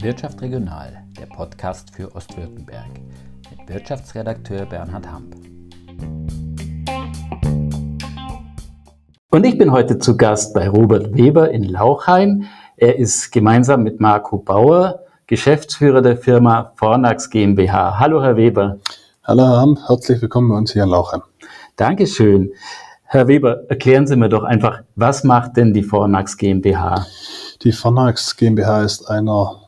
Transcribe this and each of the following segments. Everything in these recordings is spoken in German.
Wirtschaft Regional, der Podcast für Ostwürttemberg mit Wirtschaftsredakteur Bernhard Hamp. Und ich bin heute zu Gast bei Robert Weber in Lauchheim. Er ist gemeinsam mit Marco Bauer Geschäftsführer der Firma Fornax GmbH. Hallo, Herr Weber. Hallo, Herr Hamp. Herzlich willkommen bei uns hier in Lauchheim. Dankeschön. Herr Weber, erklären Sie mir doch einfach, was macht denn die Fornax GmbH? Die Fornax GmbH ist einer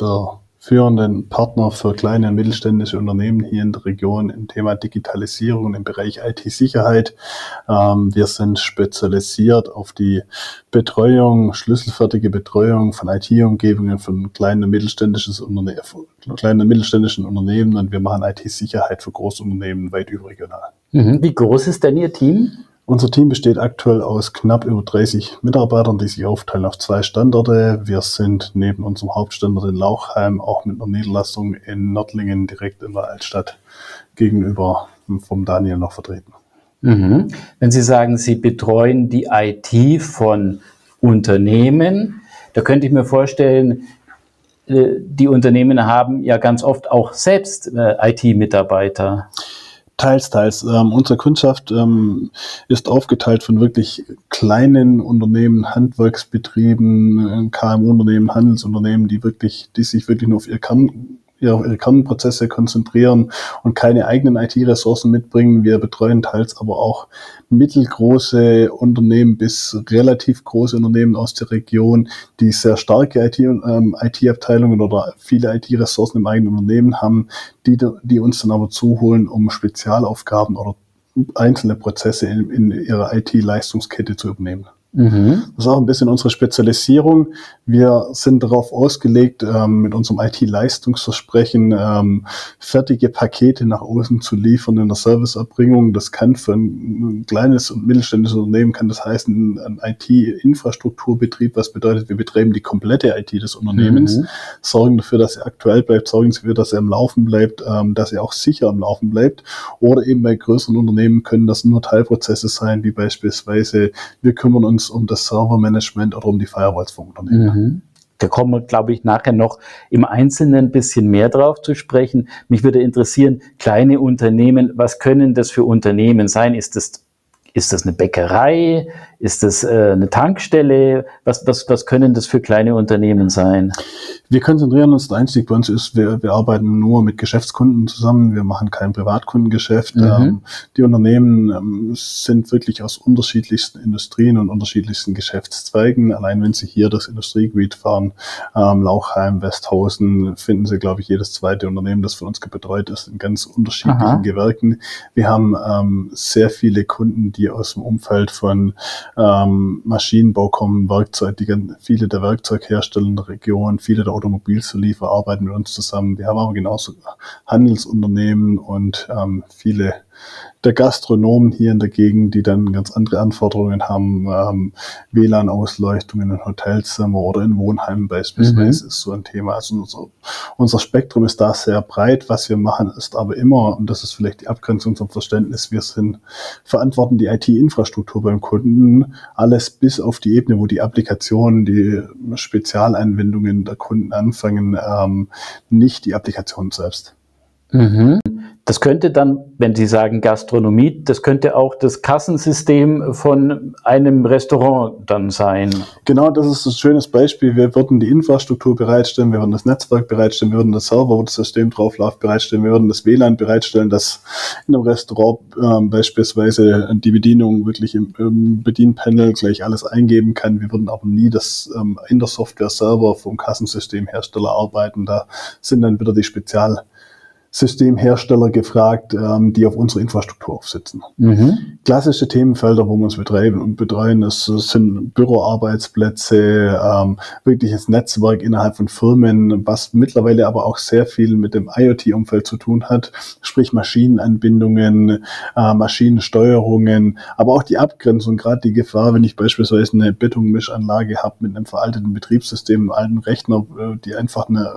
der führenden Partner für kleine und mittelständische Unternehmen hier in der Region im Thema Digitalisierung im Bereich IT-Sicherheit. Ähm, wir sind spezialisiert auf die Betreuung, schlüsselfertige Betreuung von IT-Umgebungen von kleinen und, mittelständisches Unterne kleinen und mittelständischen Unternehmen und wir machen IT-Sicherheit für Großunternehmen weit überregional. Mhm. Wie groß ist denn Ihr Team? Unser Team besteht aktuell aus knapp über 30 Mitarbeitern, die sich aufteilen auf zwei Standorte. Wir sind neben unserem Hauptstandort in Lauchheim auch mit einer Niederlassung in Nördlingen direkt in der Altstadt gegenüber vom Daniel noch vertreten. Mhm. Wenn Sie sagen, Sie betreuen die IT von Unternehmen, da könnte ich mir vorstellen, äh, die Unternehmen haben ja ganz oft auch selbst äh, IT-Mitarbeiter. Teils, teils. Ähm, unsere Kundschaft ähm, ist aufgeteilt von wirklich kleinen Unternehmen, Handwerksbetrieben, äh, KMU-Unternehmen, Handelsunternehmen, die wirklich, die sich wirklich nur auf ihr Kern ihre Kernprozesse konzentrieren und keine eigenen IT-Ressourcen mitbringen. Wir betreuen teils aber auch mittelgroße Unternehmen bis relativ große Unternehmen aus der Region, die sehr starke IT-Abteilungen ähm, IT oder viele IT-Ressourcen im eigenen Unternehmen haben, die, die uns dann aber zuholen, um Spezialaufgaben oder einzelne Prozesse in, in ihrer IT-Leistungskette zu übernehmen. Mhm. Das ist auch ein bisschen unsere Spezialisierung. Wir sind darauf ausgelegt, ähm, mit unserem IT-Leistungsversprechen ähm, fertige Pakete nach außen zu liefern in der Serviceerbringung. Das kann für ein kleines und mittelständisches Unternehmen kann das heißen ein IT-Infrastrukturbetrieb, was bedeutet, wir betreiben die komplette IT des Unternehmens, mhm. sorgen dafür, dass er aktuell bleibt, sorgen dafür, dass er im Laufen bleibt, ähm, dass er auch sicher im Laufen bleibt. Oder eben bei größeren Unternehmen können das nur Teilprozesse sein, wie beispielsweise wir kümmern uns um das Servermanagement oder um die Firewalls Unternehmen. Mhm. Da kommen wir, glaube ich, nachher noch im Einzelnen ein bisschen mehr drauf zu sprechen. Mich würde interessieren, kleine Unternehmen, was können das für Unternehmen sein? Ist das ist das eine Bäckerei? Ist das äh, eine Tankstelle? Was, was, was können das für kleine Unternehmen sein? Wir konzentrieren uns, der Einstieg bei uns ist, wir, wir arbeiten nur mit Geschäftskunden zusammen. Wir machen kein Privatkundengeschäft. Mhm. Ähm, die Unternehmen ähm, sind wirklich aus unterschiedlichsten Industrien und unterschiedlichsten Geschäftszweigen. Allein wenn Sie hier das Industriegebiet fahren, ähm, Lauchheim, Westhausen, finden Sie, glaube ich, jedes zweite Unternehmen, das von uns betreut ist, in ganz unterschiedlichen Aha. Gewerken. Wir haben ähm, sehr viele Kunden, die aus dem Umfeld von ähm, Maschinenbau kommen, Werkzeug, die, viele der Werkzeughersteller in der Region, viele der Automobilzulieferer arbeiten mit uns zusammen. Wir haben aber genauso Handelsunternehmen und ähm, viele der Gastronomen hier in der Gegend, die dann ganz andere Anforderungen haben, ähm, WLAN-Ausleuchtungen in Hotelzimmer oder in Wohnheimen beispielsweise mhm. ist so ein Thema. Also unser, unser Spektrum ist da sehr breit. Was wir machen, ist aber immer, und das ist vielleicht die Abgrenzung zum Verständnis, wir sind verantworten die IT-Infrastruktur beim Kunden, alles bis auf die Ebene, wo die Applikationen, die Spezialeinwendungen der Kunden anfangen, ähm, nicht die Applikation selbst. Mhm. Das könnte dann, wenn Sie sagen Gastronomie, das könnte auch das Kassensystem von einem Restaurant dann sein. Genau, das ist ein schönes Beispiel. Wir würden die Infrastruktur bereitstellen, wir würden das Netzwerk bereitstellen, wir würden das Server, wo das System drauf läuft, bereitstellen, wir würden das WLAN bereitstellen, dass in einem Restaurant äh, beispielsweise die Bedienung wirklich im, im, Bedienpanel gleich alles eingeben kann. Wir würden aber nie das ähm, in der Software Server vom Kassensystemhersteller arbeiten. Da sind dann wieder die Spezial Systemhersteller gefragt, ähm, die auf unsere Infrastruktur aufsitzen. Mhm. Klassische Themenfelder, wo wir uns betreiben und betreuen, das sind Büroarbeitsplätze, ähm, wirkliches Netzwerk innerhalb von Firmen, was mittlerweile aber auch sehr viel mit dem IoT-Umfeld zu tun hat, sprich Maschinenanbindungen, äh, Maschinensteuerungen, aber auch die Abgrenzung, gerade die Gefahr, wenn ich beispielsweise eine Betonmischanlage habe mit einem veralteten Betriebssystem, einem alten Rechner, äh, die einfach eine,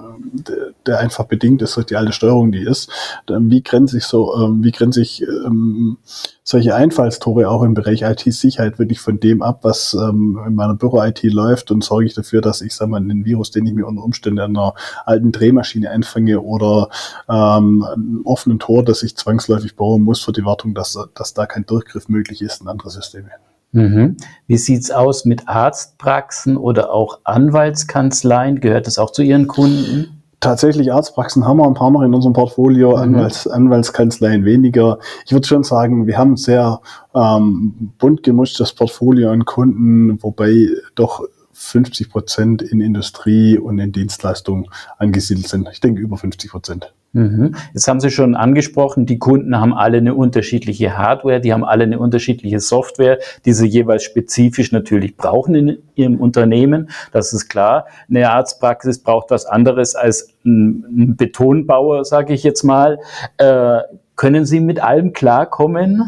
der einfach bedingt ist durch die alte Steuerung, die ist. Wie grenze ich so, ähm, wie grenze ich ähm, solche Einfallstore auch im Bereich IT-Sicherheit wirklich von dem ab, was ähm, in meiner Büro-IT läuft und sorge ich dafür, dass ich, sag mal, einen Virus, den ich mir unter Umständen an einer alten Drehmaschine einfange oder ähm, einen offenen Tor, das ich zwangsläufig bauen muss für die Wartung, dass, dass da kein Durchgriff möglich ist in andere Systeme. Mhm. Wie sieht's aus mit Arztpraxen oder auch Anwaltskanzleien? Gehört das auch zu Ihren Kunden? Tatsächlich Arztpraxen haben wir ein paar noch in unserem Portfolio, mhm. Anwalts, Anwaltskanzleien weniger. Ich würde schon sagen, wir haben sehr ähm, bunt gemischtes Portfolio an Kunden, wobei doch 50 Prozent in Industrie und in Dienstleistungen angesiedelt sind. Ich denke über 50 Prozent. Mhm. Jetzt haben Sie schon angesprochen, die Kunden haben alle eine unterschiedliche Hardware, die haben alle eine unterschiedliche Software, die sie jeweils spezifisch natürlich brauchen in ihrem Unternehmen. Das ist klar. Eine Arztpraxis braucht was anderes als ein Betonbauer, sage ich jetzt mal. Äh, können Sie mit allem klarkommen?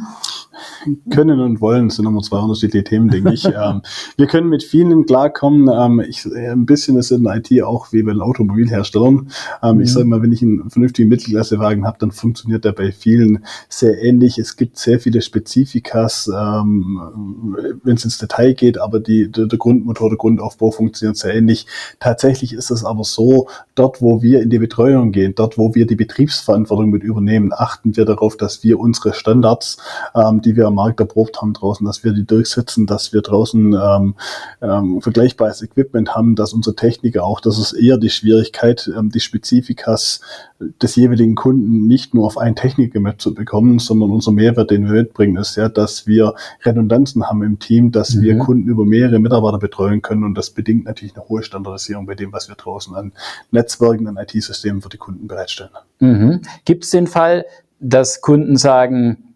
Können und wollen sind immer zwei unterschiedliche Themen, denke ich. ähm, wir können mit vielen klarkommen. Ähm, ich, ein bisschen ist in IT auch wie bei den Automobilherstellern. Ähm, mhm. Ich sage mal, wenn ich einen vernünftigen Mittelklassewagen habe, dann funktioniert der bei vielen sehr ähnlich. Es gibt sehr viele Spezifikas, ähm, wenn es ins Detail geht, aber die, der, der Grundmotor, der Grundaufbau funktioniert sehr ähnlich. Tatsächlich ist es aber so, dort, wo wir in die Betreuung gehen, dort, wo wir die Betriebsverantwortung mit übernehmen, achten wir darauf, dass wir unsere Standards, ähm, die wir am Markt erprobt haben draußen, dass wir die durchsetzen, dass wir draußen ähm, ähm, vergleichbares Equipment haben, dass unsere Techniker auch, das ist eher die Schwierigkeit, ähm, die Spezifikas des jeweiligen Kunden nicht nur auf einen Techniker zu bekommen, sondern unser Mehrwert, den wir mitbringen, ist ja, dass wir Redundanzen haben im Team, dass mhm. wir Kunden über mehrere Mitarbeiter betreuen können und das bedingt natürlich eine hohe Standardisierung bei dem, was wir draußen an Netzwerken, an IT-Systemen für die Kunden bereitstellen. Mhm. Gibt es den Fall, dass Kunden sagen,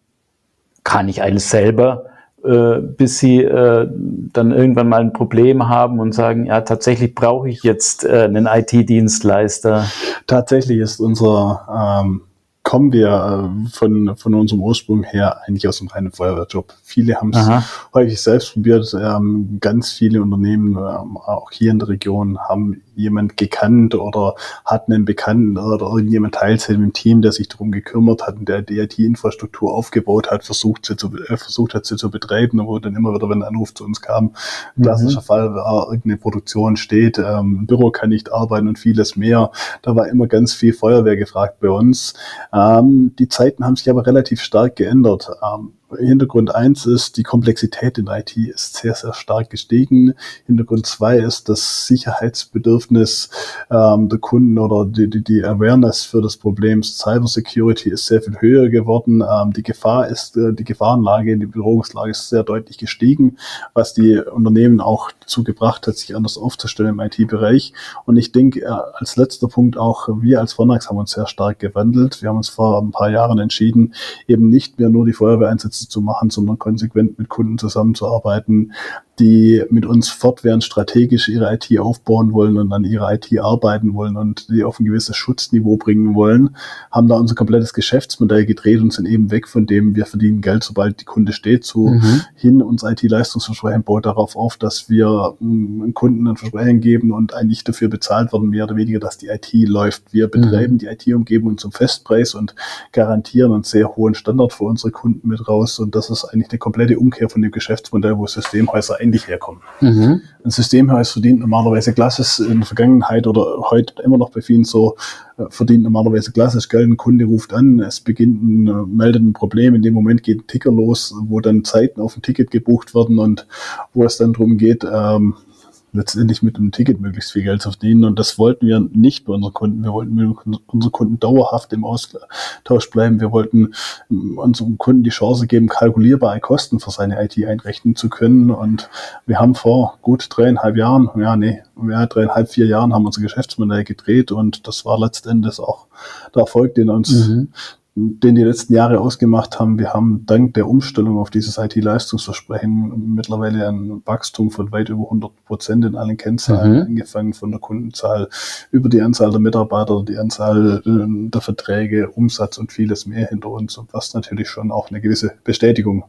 kann ich alles selber, äh, bis sie äh, dann irgendwann mal ein Problem haben und sagen, ja, tatsächlich brauche ich jetzt äh, einen IT-Dienstleister. Tatsächlich ist unser ähm, kommen wir äh, von, von unserem Ursprung her eigentlich aus dem reinen Feuerwehrjob. Viele haben es häufig selbst probiert. Ähm, ganz viele Unternehmen, ähm, auch hier in der Region, haben jemand gekannt oder hatten einen Bekannten oder irgendjemand teilzählt im Team, der sich darum gekümmert hat und der die IT-Infrastruktur aufgebaut hat, versucht, sie zu, äh, versucht hat, sie zu betreiben, wo dann immer wieder, wenn ein Anruf zu uns kam, mhm. klassischer Fall war, irgendeine Produktion steht, ähm, Büro kann nicht arbeiten und vieles mehr. Da war immer ganz viel Feuerwehr gefragt bei uns. Ähm, die Zeiten haben sich aber relativ stark geändert. Ähm, Hintergrund eins ist, die Komplexität in IT ist sehr, sehr stark gestiegen. Hintergrund zwei ist das Sicherheitsbedürfnis ähm, der Kunden oder die, die, die Awareness für das Problem Cybersecurity ist sehr viel höher geworden. Ähm, die Gefahr ist, äh, die Gefahrenlage, die Bedrohungslage ist sehr deutlich gestiegen, was die Unternehmen auch dazu gebracht hat, sich anders aufzustellen im IT-Bereich. Und ich denke, äh, als letzter Punkt auch, wir als Vonax haben uns sehr stark gewandelt. Wir haben uns vor ein paar Jahren entschieden, eben nicht mehr nur die Feuerwehreinsätze zu machen, sondern konsequent mit Kunden zusammenzuarbeiten, die mit uns fortwährend strategisch ihre IT aufbauen wollen und an ihrer IT arbeiten wollen und die auf ein gewisses Schutzniveau bringen wollen, haben da unser komplettes Geschäftsmodell gedreht und sind eben weg von dem, wir verdienen Geld, sobald die Kunde steht, zu mhm. hin. Unser IT-Leistungsversprechen baut darauf auf, dass wir ähm, Kunden ein Versprechen geben und eigentlich dafür bezahlt werden, mehr oder weniger, dass die IT läuft. Wir betreiben mhm. die IT-Umgebung zum Festpreis und garantieren einen sehr hohen Standard für unsere Kunden mit raus. Und das ist eigentlich eine komplette Umkehr von dem Geschäftsmodell, wo Systemhäuser eigentlich herkommen. Mhm. Ein Systemhaus verdient normalerweise Klasses in der Vergangenheit oder heute immer noch bei vielen so, äh, verdient normalerweise klassisch Geld, ein Kunde ruft an, es beginnt ein, äh, meldet ein Problem, in dem Moment geht ein Ticker los, wo dann Zeiten auf ein Ticket gebucht werden und wo es dann darum geht, ähm, letztendlich mit einem Ticket möglichst viel Geld zu verdienen. Und das wollten wir nicht bei unseren Kunden. Wir wollten mit unseren Kunden dauerhaft im Austausch bleiben. Wir wollten unseren Kunden die Chance geben, kalkulierbare Kosten für seine IT einrechnen zu können. Und wir haben vor gut dreieinhalb Jahren, ja, nee, ja, dreieinhalb, vier Jahren haben wir unser Geschäftsmodell gedreht und das war letztendlich auch der Erfolg, den uns mhm den die letzten Jahre ausgemacht haben. Wir haben dank der Umstellung auf dieses IT-Leistungsversprechen mittlerweile ein Wachstum von weit über 100 Prozent in allen Kennzahlen, mhm. angefangen von der Kundenzahl über die Anzahl der Mitarbeiter, die Anzahl äh, der Verträge, Umsatz und vieles mehr hinter uns, was natürlich schon auch eine gewisse Bestätigung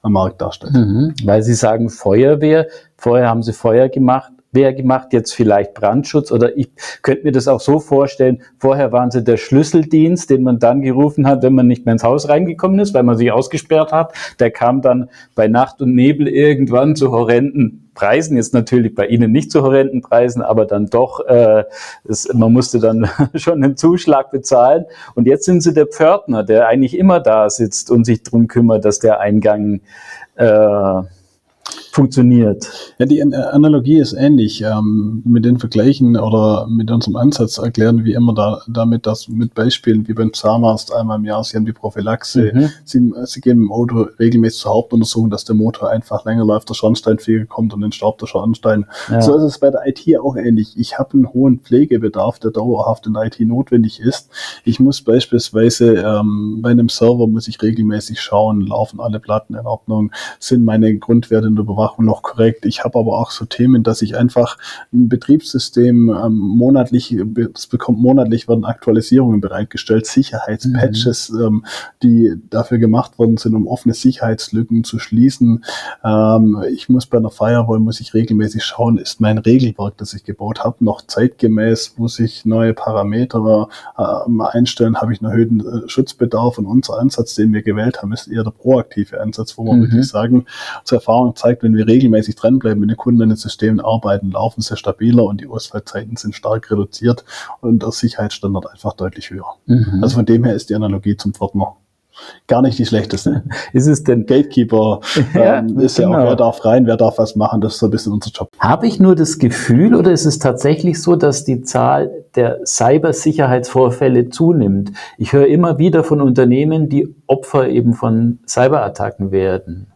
am Markt darstellt. Mhm. Weil Sie sagen Feuerwehr, vorher haben Sie Feuer gemacht, wer macht jetzt vielleicht Brandschutz oder ich könnte mir das auch so vorstellen, vorher waren sie der Schlüsseldienst, den man dann gerufen hat, wenn man nicht mehr ins Haus reingekommen ist, weil man sich ausgesperrt hat. Der kam dann bei Nacht und Nebel irgendwann zu horrenden Preisen, jetzt natürlich bei Ihnen nicht zu horrenden Preisen, aber dann doch, äh, es, man musste dann schon einen Zuschlag bezahlen. Und jetzt sind Sie der Pförtner, der eigentlich immer da sitzt und sich drum kümmert, dass der Eingang äh, funktioniert. Ja, die Analogie ist ähnlich. Ähm, mit den Vergleichen oder mit unserem Ansatz erklären wir immer da, damit, dass mit Beispielen wie beim Zahnarzt einmal im Jahr, Sie haben die Prophylaxe, mhm. Sie, Sie gehen dem Auto regelmäßig zur Hauptuntersuchung, dass der Motor einfach länger läuft, der Schornsteinfeger kommt und den Staubt der Schornstein. Ja. So ist es bei der IT auch ähnlich. Ich habe einen hohen Pflegebedarf, der dauerhaft in der IT notwendig ist. Ich muss beispielsweise ähm, bei einem Server muss ich regelmäßig schauen, laufen alle Platten in Ordnung, sind meine Grundwerte in der Überwachung noch korrekt. Ich habe aber auch so Themen, dass ich einfach ein Betriebssystem ähm, monatlich, es bekommt monatlich werden Aktualisierungen bereitgestellt, Sicherheitspatches, mhm. ähm, die dafür gemacht worden sind, um offene Sicherheitslücken zu schließen. Ähm, ich muss bei einer Firewall muss ich regelmäßig schauen, ist mein Regelwerk, das ich gebaut habe, noch zeitgemäß, muss ich neue Parameter äh, einstellen, habe ich einen erhöhten äh, Schutzbedarf und unser Ansatz, den wir gewählt haben, ist eher der proaktive Ansatz, wo wir mhm. wirklich sagen, unsere Erfahrung zeigt, wenn wir regelmäßig dranbleiben, wenn die Kunden an den Systemen arbeiten, laufen sie stabiler und die Ausfallzeiten sind stark reduziert und der Sicherheitsstandard einfach deutlich höher. Mhm. Also von dem her ist die Analogie zum Pförtner gar nicht die schlechteste. ist es denn Gatekeeper? ja, ähm, ist genau. ja auch, genau. wer darf rein, wer darf was machen, das ist so ein bisschen unser Job. Habe ich nur das Gefühl oder ist es tatsächlich so, dass die Zahl der Cybersicherheitsvorfälle zunimmt? Ich höre immer wieder von Unternehmen, die Opfer eben von Cyberattacken werden.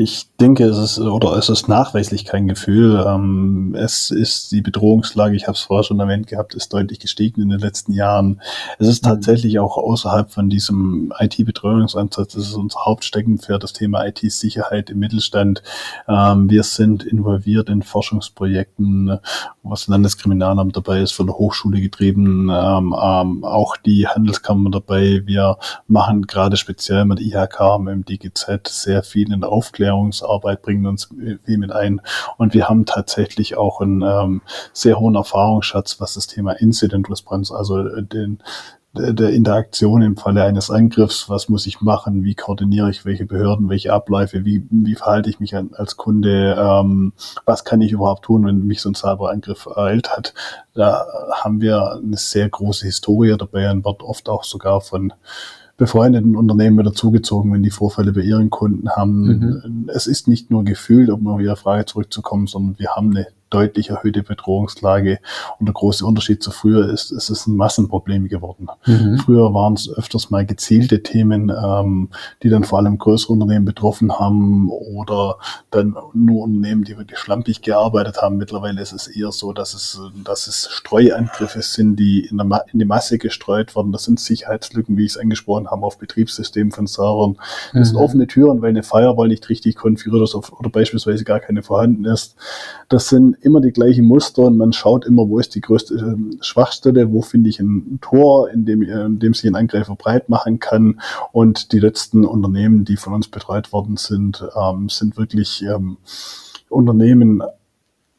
Ich denke, es ist oder es ist nachweislich kein Gefühl. Ähm, es ist die Bedrohungslage, ich habe es vorher schon erwähnt gehabt, ist deutlich gestiegen in den letzten Jahren. Es ist mhm. tatsächlich auch außerhalb von diesem IT-Betreuungsansatz, das ist unser Hauptsteckenpferd, das Thema IT-Sicherheit im Mittelstand. Ähm, wir sind involviert in Forschungsprojekten, was Landeskriminalamt dabei ist, von der Hochschule getrieben, ähm, auch die Handelskammer dabei. Wir machen gerade speziell mit IHK, mit dem DGZ sehr viel in der Aufklärung Aufklärungsarbeit bringen uns viel mit ein. Und wir haben tatsächlich auch einen ähm, sehr hohen Erfahrungsschatz, was das Thema Incident Response, also den, der Interaktion im Falle eines Angriffs, was muss ich machen, wie koordiniere ich welche Behörden, welche Abläufe, wie, wie verhalte ich mich als Kunde, ähm, was kann ich überhaupt tun, wenn mich so ein Cyberangriff ereilt hat. Da haben wir eine sehr große Historie. Dabei und wird oft auch sogar von befreundeten Unternehmen wieder zugezogen, wenn die Vorfälle bei ihren Kunden haben. Mhm. Es ist nicht nur gefühlt, um auf Ihre Frage zurückzukommen, sondern wir haben eine deutlich erhöhte Bedrohungslage. Und der große Unterschied zu früher ist, es ist ein Massenproblem geworden. Mhm. Früher waren es öfters mal gezielte Themen, ähm, die dann vor allem größere Unternehmen betroffen haben oder dann nur Unternehmen, die wirklich schlampig gearbeitet haben. Mittlerweile ist es eher so, dass es, dass es Streuangriffe sind, die in, der in die Masse gestreut werden. Das sind Sicherheitslücken, wie ich es angesprochen habe, auf Betriebssystemen von Servern. Das mhm. sind offene Türen, weil eine Firewall nicht richtig konfiguriert ist oder beispielsweise gar keine vorhanden ist. Das sind immer die gleichen Muster und man schaut immer, wo ist die größte äh, Schwachstelle, wo finde ich ein Tor, in dem, in dem sich ein Angreifer breit machen kann. Und die letzten Unternehmen, die von uns betreut worden sind, ähm, sind wirklich ähm, Unternehmen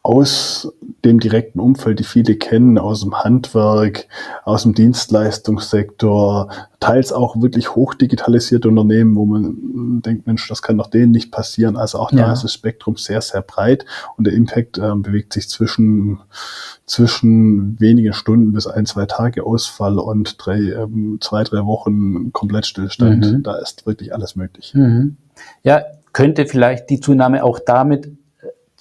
aus dem direkten Umfeld, die viele kennen, aus dem Handwerk, aus dem Dienstleistungssektor, teils auch wirklich hochdigitalisierte Unternehmen, wo man denkt, Mensch, das kann doch denen nicht passieren. Also auch da ja. ist das Spektrum sehr, sehr breit und der Impact äh, bewegt sich zwischen, zwischen wenigen Stunden bis ein, zwei Tage Ausfall und drei, ähm, zwei, drei Wochen Komplettstillstand. Mhm. Da ist wirklich alles möglich. Mhm. Ja, könnte vielleicht die Zunahme auch damit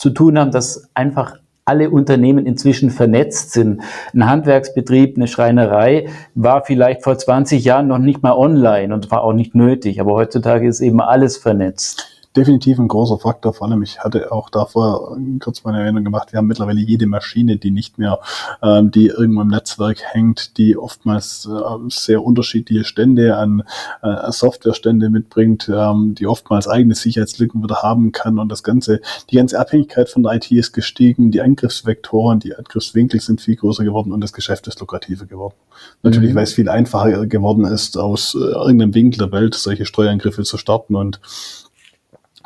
zu tun haben, dass einfach alle Unternehmen inzwischen vernetzt sind. Ein Handwerksbetrieb, eine Schreinerei war vielleicht vor 20 Jahren noch nicht mal online und war auch nicht nötig, aber heutzutage ist eben alles vernetzt definitiv ein großer Faktor. Vor allem, ich hatte auch davor kurz mal eine Erwähnung gemacht, wir haben mittlerweile jede Maschine, die nicht mehr, ähm, die irgendwo im Netzwerk hängt, die oftmals äh, sehr unterschiedliche Stände an äh, Softwarestände mitbringt, ähm, die oftmals eigene Sicherheitslücken wieder haben kann und das Ganze, die ganze Abhängigkeit von der IT ist gestiegen, die Angriffsvektoren, die Angriffswinkel sind viel größer geworden und das Geschäft ist lukrativer geworden. Natürlich, mhm. weil es viel einfacher geworden ist, aus äh, irgendeinem Winkel der Welt solche Steuerangriffe zu starten und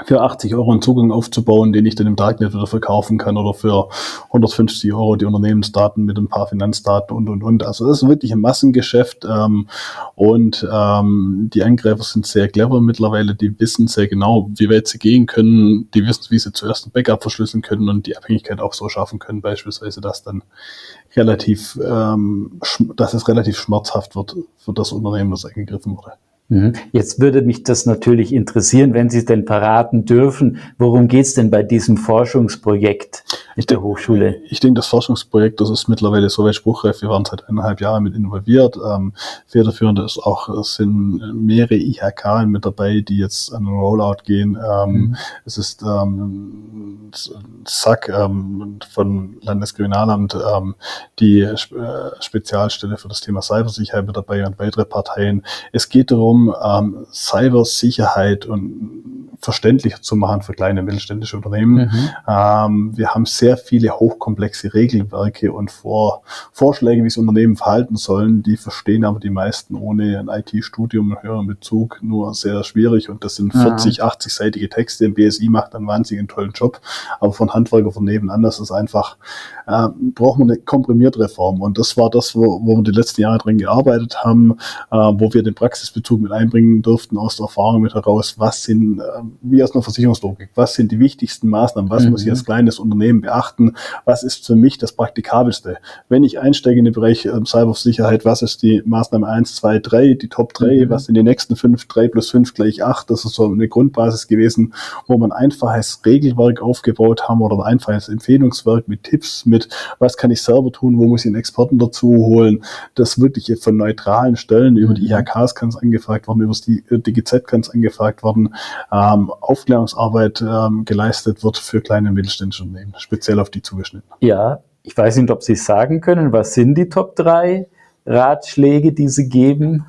für 80 Euro einen Zugang aufzubauen, den ich dann im Darknet wieder verkaufen kann oder für 150 Euro die Unternehmensdaten mit ein paar Finanzdaten und, und, und. Also das ist wirklich ein Massengeschäft ähm, und ähm, die Angreifer sind sehr clever mittlerweile, die wissen sehr genau, wie weit sie gehen können, die wissen, wie sie zuerst ein Backup verschlüsseln können und die Abhängigkeit auch so schaffen können, beispielsweise, dass dann relativ, ähm, dass es relativ schmerzhaft wird für das Unternehmen, das angegriffen wurde. Mhm. Jetzt würde mich das natürlich interessieren, wenn Sie es denn verraten dürfen. Worum geht es denn bei diesem Forschungsprojekt mit der Hochschule? Ich denke, das Forschungsprojekt, das ist mittlerweile so weit spruchreif. Wir waren seit eineinhalb Jahren mit involviert. Ähm, federführend ist auch, es sind mehrere IHK mit dabei, die jetzt an den Rollout gehen. Ähm, mhm. Es ist ähm, SAC ähm, von Landeskriminalamt, ähm, die äh, Spezialstelle für das Thema Cybersicherheit mit dabei und weitere Parteien. Es geht darum, darum, ähm, Cybersicherheit und verständlicher zu machen für kleine mittelständische Unternehmen. Mhm. Ähm, wir haben sehr viele hochkomplexe Regelwerke und Vor Vorschläge, wie sich Unternehmen verhalten sollen. Die verstehen aber die meisten ohne ein IT-Studium und höheren Bezug nur sehr schwierig. Und das sind 40, ja. 80-seitige Texte. Im BSI macht einen wahnsinnig tollen Job. Aber von Handwerker von nebenan, das ist einfach, äh, braucht man eine komprimierte Reform. Und das war das, wo, wo wir die letzten Jahre drin gearbeitet haben, äh, wo wir den Praxisbezug mit einbringen durften aus der Erfahrung mit heraus, was sind, äh, wie aus einer Versicherungslogik, was sind die wichtigsten Maßnahmen, was mhm. muss ich als kleines Unternehmen beachten, was ist für mich das Praktikabelste. Wenn ich einsteige in den Bereich äh, Cybersicherheit, was ist die Maßnahme 1, 2, 3, die Top 3, mhm. was sind die nächsten 5, 3 plus 5 gleich 8, das ist so eine Grundbasis gewesen, wo man einfaches Regelwerk aufgebaut haben oder ein einfaches Empfehlungswerk mit Tipps, mit was kann ich selber tun, wo muss ich einen Experten dazu holen, das wirklich von neutralen Stellen über die mhm. IHKs kann es angefragt worden, über das DGZ kann es angefragt worden, ähm, Aufklärungsarbeit ähm, geleistet wird für kleine und mittelständische Unternehmen, speziell auf die zugeschnitten. Ja, ich weiß nicht, ob Sie sagen können, was sind die Top 3 Ratschläge, die Sie geben?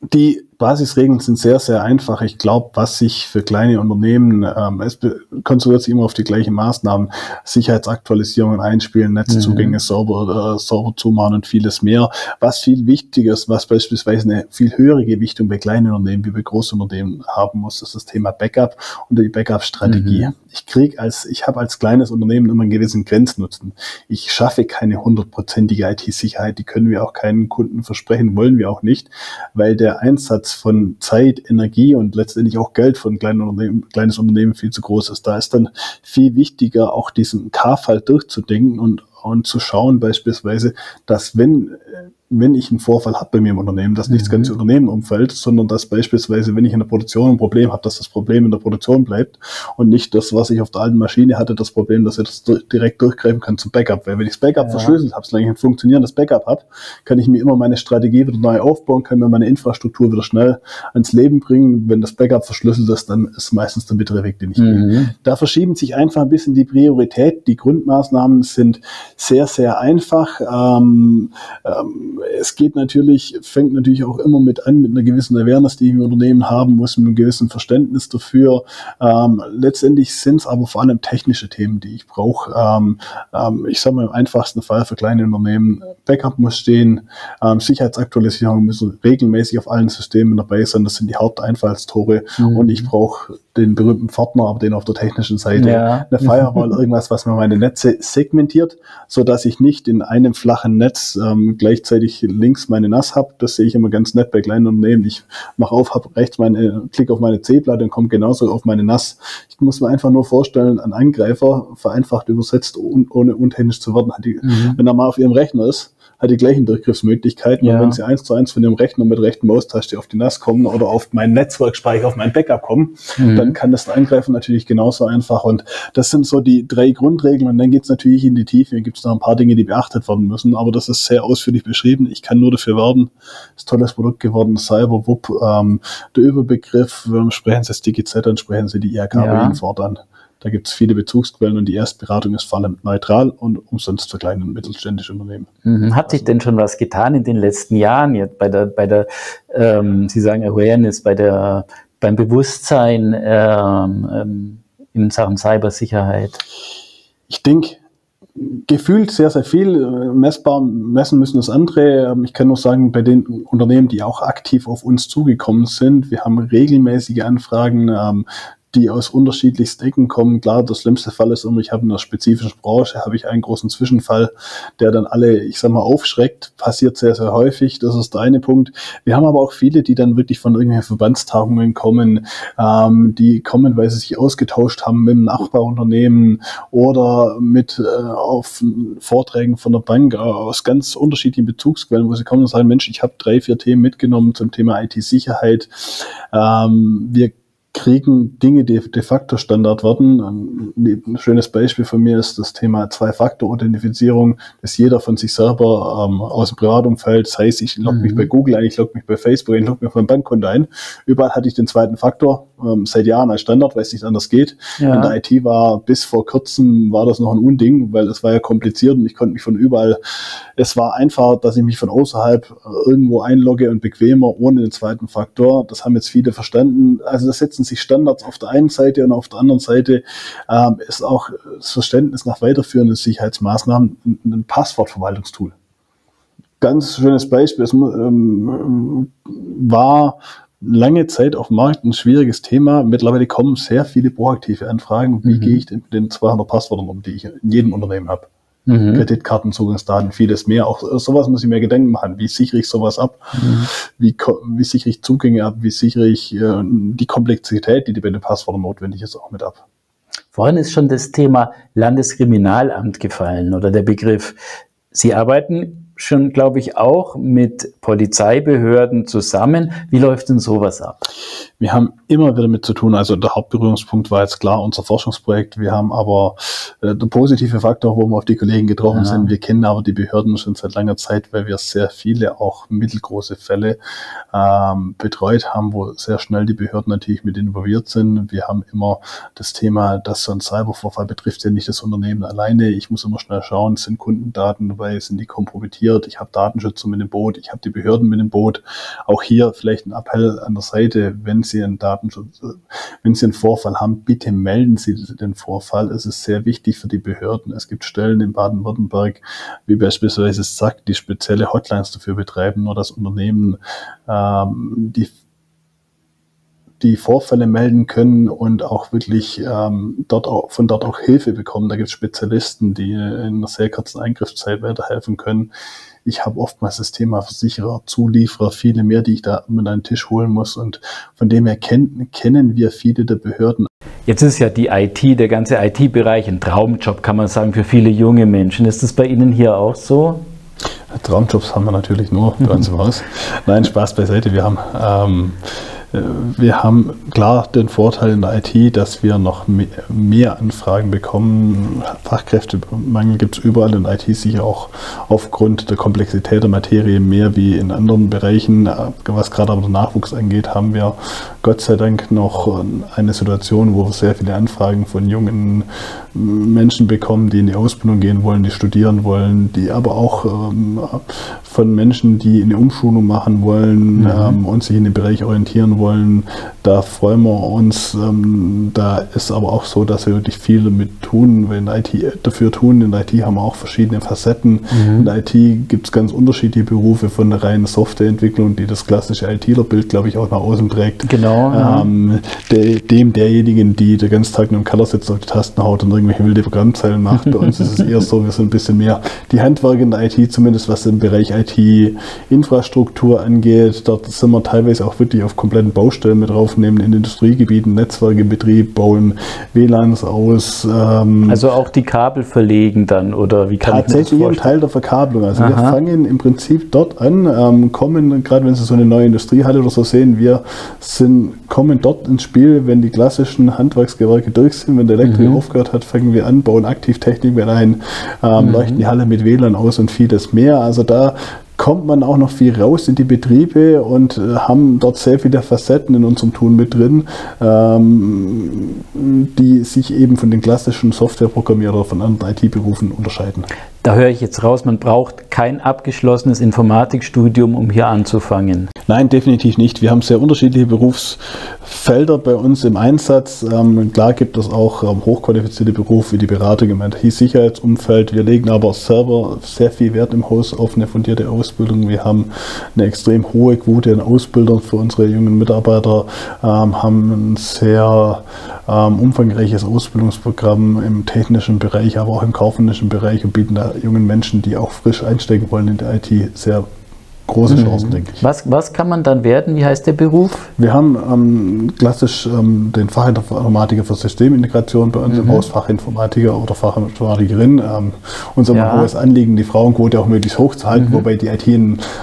Die Basisregeln sind sehr, sehr einfach. Ich glaube, was sich für kleine Unternehmen, ähm, es konzentriert sich immer auf die gleichen Maßnahmen, Sicherheitsaktualisierungen einspielen, Netzzugänge mhm. sauber, äh, sauber zumachen und vieles mehr. Was viel wichtiger ist, was beispielsweise eine viel höhere Gewichtung bei kleinen Unternehmen wie bei großen Unternehmen haben muss, ist das Thema Backup und die Backup-Strategie. Mhm. Ich krieg als, ich habe als kleines Unternehmen immer einen gewissen Grenznutzen. Ich schaffe keine hundertprozentige IT-Sicherheit, die können wir auch keinen Kunden versprechen, wollen wir auch nicht, weil der Einsatz Einsatz von Zeit, Energie und letztendlich auch Geld von kleinen Unternehmen, kleines Unternehmen viel zu groß ist. Da ist dann viel wichtiger, auch diesen K-Fall durchzudenken und, und zu schauen beispielsweise, dass wenn äh, wenn ich einen Vorfall habe bei mir im Unternehmen, dass nicht das ganze mhm. Unternehmen umfällt, sondern dass beispielsweise, wenn ich in der Produktion ein Problem habe, dass das Problem in der Produktion bleibt und nicht das, was ich auf der alten Maschine hatte, das Problem, dass ich das direkt durchgreifen kann zum Backup. Weil wenn ich das Backup ja. verschlüsselt habe, solange ich ein funktionierendes Backup habe, kann ich mir immer meine Strategie wieder neu aufbauen, kann mir meine Infrastruktur wieder schnell ans Leben bringen. Wenn das Backup verschlüsselt ist, dann ist meistens der bittere Weg, den ich mhm. gehe. Da verschieben sich einfach ein bisschen die Priorität. Die Grundmaßnahmen sind sehr, sehr einfach. Ähm, ähm, es geht natürlich, fängt natürlich auch immer mit an, mit einer gewissen Awareness, die ich im Unternehmen haben muss, mit einem gewissen Verständnis dafür. Ähm, letztendlich sind es aber vor allem technische Themen, die ich brauche. Ähm, ähm, ich sage mal im einfachsten Fall für kleine Unternehmen, Backup muss stehen, ähm, Sicherheitsaktualisierung müssen regelmäßig auf allen Systemen dabei sein. Das sind die Haupteinfallstore. Mhm. Und ich brauche den berühmten Pförtner, aber den auf der technischen Seite. Ja. Eine Firewall, irgendwas, was mir meine Netze segmentiert, so dass ich nicht in einem flachen Netz ähm, gleichzeitig links meine NAS habe. Das sehe ich immer ganz nett bei kleinen Unternehmen. Ich mache auf, habe rechts meine, klick auf meine C-Platte und komme genauso auf meine NAS. Ich muss mir einfach nur vorstellen, ein Angreifer, vereinfacht übersetzt, ohne untechnisch zu werden, die, mhm. wenn er mal auf ihrem Rechner ist, hat die gleichen Durchgriffsmöglichkeiten. Ja. Und wenn sie eins zu eins von dem Rechner mit rechten Maustaste auf die NAS kommen oder auf meinen Netzwerkspeicher, auf mein Backup kommen, mhm. dann kann das Eingreifen natürlich genauso einfach. Und das sind so die drei Grundregeln. Und dann geht es natürlich in die Tiefe. Gibt es noch ein paar Dinge, die beachtet werden müssen. Aber das ist sehr ausführlich beschrieben. Ich kann nur dafür werben. Ist tolles Produkt geworden. Cyberwupp, ähm, der Überbegriff, sprechen Sie das DGZ, dann sprechen Sie die IHK ja. bei Ihnen. Da gibt es viele Bezugsquellen und die Erstberatung ist vor allem neutral und umsonst für kleine und mittelständische Unternehmen. Mhm. Hat sich denn schon was getan in den letzten Jahren jetzt bei der, bei der ähm, Sie sagen Awareness, bei der, beim Bewusstsein ähm, ähm, in Sachen Cybersicherheit? Ich denke, gefühlt sehr, sehr viel. Messbar messen müssen das andere. Ähm, ich kann nur sagen, bei den Unternehmen, die auch aktiv auf uns zugekommen sind, wir haben regelmäßige Anfragen. Ähm, die aus unterschiedlichsten Ecken kommen. Klar, der schlimmste Fall ist immer, ich habe in einer spezifischen Branche, habe ich einen großen Zwischenfall, der dann alle, ich sag mal, aufschreckt. Passiert sehr, sehr häufig. Das ist der eine Punkt. Wir haben aber auch viele, die dann wirklich von irgendwelchen Verbandstagungen kommen, ähm, die kommen, weil sie sich ausgetauscht haben mit dem Nachbarunternehmen oder mit äh, auf Vorträgen von der Bank aus ganz unterschiedlichen Bezugsquellen, wo sie kommen und sagen, Mensch, ich habe drei, vier Themen mitgenommen zum Thema IT-Sicherheit. Ähm, wir kriegen Dinge, die de facto Standard werden. Ein schönes Beispiel von mir ist das Thema Zwei-Faktor-Authentifizierung, dass jeder von sich selber ähm, aus dem Privatumfeld, das heißt, ich logge mhm. mich bei Google ein, ich logge mich bei Facebook ein, ich logge mich auf mein Bankkonto ein. Überall hatte ich den zweiten Faktor, ähm, seit Jahren als Standard, weil es nicht anders geht. Ja. In der IT war bis vor kurzem war das noch ein Unding, weil es war ja kompliziert und ich konnte mich von überall, es war einfach, dass ich mich von außerhalb äh, irgendwo einlogge und bequemer ohne den zweiten Faktor. Das haben jetzt viele verstanden. Also das setzen sich Standards auf der einen Seite und auf der anderen Seite ähm, ist auch das Verständnis nach weiterführenden Sicherheitsmaßnahmen ein, ein Passwortverwaltungstool. Ganz schönes Beispiel. Es ähm, war lange Zeit auf dem Markt ein schwieriges Thema. Mittlerweile kommen sehr viele proaktive Anfragen. Wie mhm. gehe ich mit den 200 Passwörtern um, die ich in jedem Unternehmen habe? Mhm. Kreditkartenzugangsdaten, vieles mehr. Auch sowas muss ich mir Gedanken machen. Wie sichere ich sowas ab? Mhm. Wie, wie sichere ich Zugänge ab? Wie sichere ich äh, die Komplexität, die bei den Passwörtern notwendig ist, auch mit ab? Vorhin ist schon das Thema Landeskriminalamt gefallen oder der Begriff. Sie arbeiten schon, glaube ich, auch mit Polizeibehörden zusammen. Wie läuft denn sowas ab? Wir haben immer wieder mit zu tun. Also der Hauptberührungspunkt war jetzt klar unser Forschungsprojekt. Wir haben aber äh, der positive Faktor, wo wir auf die Kollegen getroffen ja. sind. Wir kennen aber die Behörden schon seit langer Zeit, weil wir sehr viele auch mittelgroße Fälle ähm, betreut haben, wo sehr schnell die Behörden natürlich mit involviert sind. Wir haben immer das Thema, dass so ein Cybervorfall betrifft ja nicht das Unternehmen alleine. Ich muss immer schnell schauen, sind Kundendaten dabei, sind die kompromittiert. Ich habe Datenschützer mit dem Boot, ich habe die Behörden mit dem Boot. Auch hier vielleicht ein Appell an der Seite, wenn Sie einen Datenschutz, wenn Sie einen Vorfall haben, bitte melden Sie den Vorfall. Es ist sehr wichtig für die Behörden. Es gibt Stellen in Baden-Württemberg, wie beispielsweise SAC, die spezielle Hotlines dafür betreiben, nur das Unternehmen ähm, die die Vorfälle melden können und auch wirklich ähm, dort auch, von dort auch Hilfe bekommen. Da gibt es Spezialisten, die in einer sehr kurzen Eingriffszeit weiterhelfen können. Ich habe oftmals das Thema Versicherer, Zulieferer, viele mehr, die ich da mit einen Tisch holen muss. Und von dem her kennen, kennen wir viele der Behörden. Jetzt ist ja die IT, der ganze IT-Bereich ein Traumjob, kann man sagen, für viele junge Menschen. Ist das bei Ihnen hier auch so? Traumjobs haben wir natürlich nur bei uns im Haus. Nein, Spaß beiseite. Wir haben ähm, äh, wir haben klar den Vorteil in der IT, dass wir noch mehr Anfragen bekommen. Fachkräftemangel gibt es überall in der IT sicher auch aufgrund der Komplexität der Materie mehr wie in anderen Bereichen. Was gerade aber den Nachwuchs angeht, haben wir Gott sei Dank noch eine Situation, wo wir sehr viele Anfragen von jungen Menschen bekommen, die in die Ausbildung gehen wollen, die studieren wollen, die aber auch ähm, von Menschen, die eine Umschulung machen wollen mhm. ähm, und sich in dem Bereich orientieren wollen. Da freuen wir uns. Ähm, da ist aber auch so, dass wir wirklich viel damit tun, wenn IT dafür tun. In IT haben wir auch verschiedene Facetten. Mhm. In IT gibt es ganz unterschiedliche Berufe von der reinen Softwareentwicklung, die das klassische ITler-Bild, glaube ich, auch nach außen trägt. Genau. Ähm, de, dem derjenigen, die den ganzen Tag nur im Keller sitzt, auf die Tasten haut und irgendwelche wilde Programmzeilen macht. Bei uns ist es eher so, wir sind ein bisschen mehr die Handwerker in der IT, zumindest was im Bereich IT-Infrastruktur angeht. Dort sind wir teilweise auch wirklich auf kompletten Baustellen mit draufnehmen, in Industriegebieten, Netzwerke in Betrieb, bauen WLANs aus. Ähm, also auch die Kabel verlegen dann, oder wie kann Tatsächlich ein Teil der Verkabelung. Also Aha. wir fangen im Prinzip dort an, ähm, kommen, gerade wenn Sie so eine neue Industriehalle oder so sehen, wir sind, kommen dort ins Spiel, wenn die klassischen Handwerksgewerke durch sind, wenn der Elektrik mhm. aufgehört hat, fangen wir an, bauen Aktivtechnik mit ein, ähm, mhm. leuchten die Halle mit WLAN aus und vieles mehr. Also da kommt man auch noch viel raus in die Betriebe und äh, haben dort sehr viele Facetten in unserem Tun mit drin, ähm, die sich eben von den klassischen Softwareprogrammierern oder von anderen IT-Berufen unterscheiden. Da höre ich jetzt raus, man braucht kein abgeschlossenes Informatikstudium, um hier anzufangen. Nein, definitiv nicht. Wir haben sehr unterschiedliche Berufsfelder bei uns im Einsatz. Ähm, klar gibt es auch ähm, hochqualifizierte Berufe wie die Beratung im IT-Sicherheitsumfeld. Wir legen aber selber sehr viel Wert im Haus auf eine fundierte Ausbildung. Wir haben eine extrem hohe Quote an Ausbildern für unsere jungen Mitarbeiter, ähm, haben ein sehr ähm, umfangreiches Ausbildungsprogramm im technischen Bereich, aber auch im kaufmännischen Bereich und bieten da jungen Menschen, die auch frisch einsteigen wollen in der IT, sehr große mhm. Chancen, mhm. denke ich. Was, was kann man dann werden? Wie heißt der Beruf? Wir haben ähm, klassisch ähm, den Fachinformatiker für Systemintegration bei uns mhm. im Haus, Fachinformatiker oder Fachinformatikerin. Ähm, unser ja. hohes Anliegen, die Frauenquote auch möglichst hoch zu halten, mhm. wobei die IT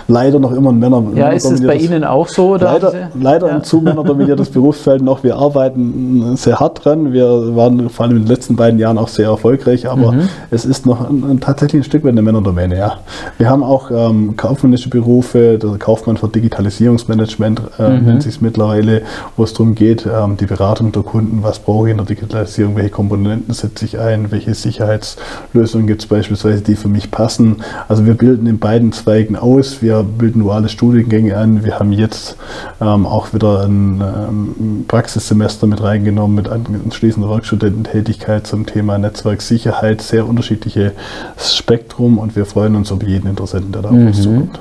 leider noch immer ein Männer. Ja, ist es bei Ihnen auch so? Oder leider leider ja. ein zu männerdominiertes Berufsfeld noch. Wir arbeiten sehr hart dran. Wir waren vor allem in den letzten beiden Jahren auch sehr erfolgreich, aber mhm. es ist noch ein, ein, tatsächlich ein Stück weit eine Männerdomäne. Ja. Wir haben auch ähm, kaufmännische Berufe Berufe, der Kaufmann für Digitalisierungsmanagement äh, mhm. nennt sich es mittlerweile, wo es darum geht, ähm, die Beratung der Kunden, was brauche ich in der Digitalisierung, welche Komponenten setze ich ein, welche Sicherheitslösungen gibt es beispielsweise, die für mich passen. Also wir bilden in beiden Zweigen aus, wir bilden duale Studiengänge an, wir haben jetzt ähm, auch wieder ein ähm, Praxissemester mit reingenommen mit anschließender Werkstudententätigkeit zum Thema Netzwerksicherheit, sehr unterschiedliches Spektrum und wir freuen uns über jeden Interessenten, der da auf uns mhm. zukommt.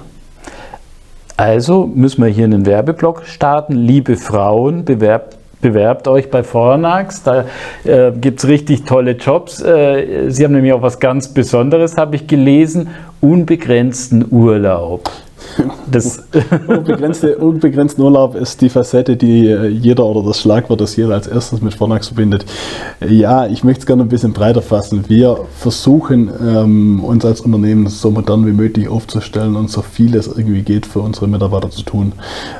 Also müssen wir hier einen Werbeblock starten. Liebe Frauen, bewerbt bewerbt euch bei Fornax, da äh, gibt es richtig tolle Jobs. Äh, Sie haben nämlich auch was ganz Besonderes, habe ich gelesen, unbegrenzten Urlaub. Das Unbegrenzte, unbegrenzten Urlaub ist die Facette, die äh, jeder oder das Schlagwort, das jeder als erstes mit Fornax verbindet. Ja, ich möchte es gerne ein bisschen breiter fassen. Wir versuchen, ähm, uns als Unternehmen so modern wie möglich aufzustellen und so viel es irgendwie geht für unsere Mitarbeiter zu tun.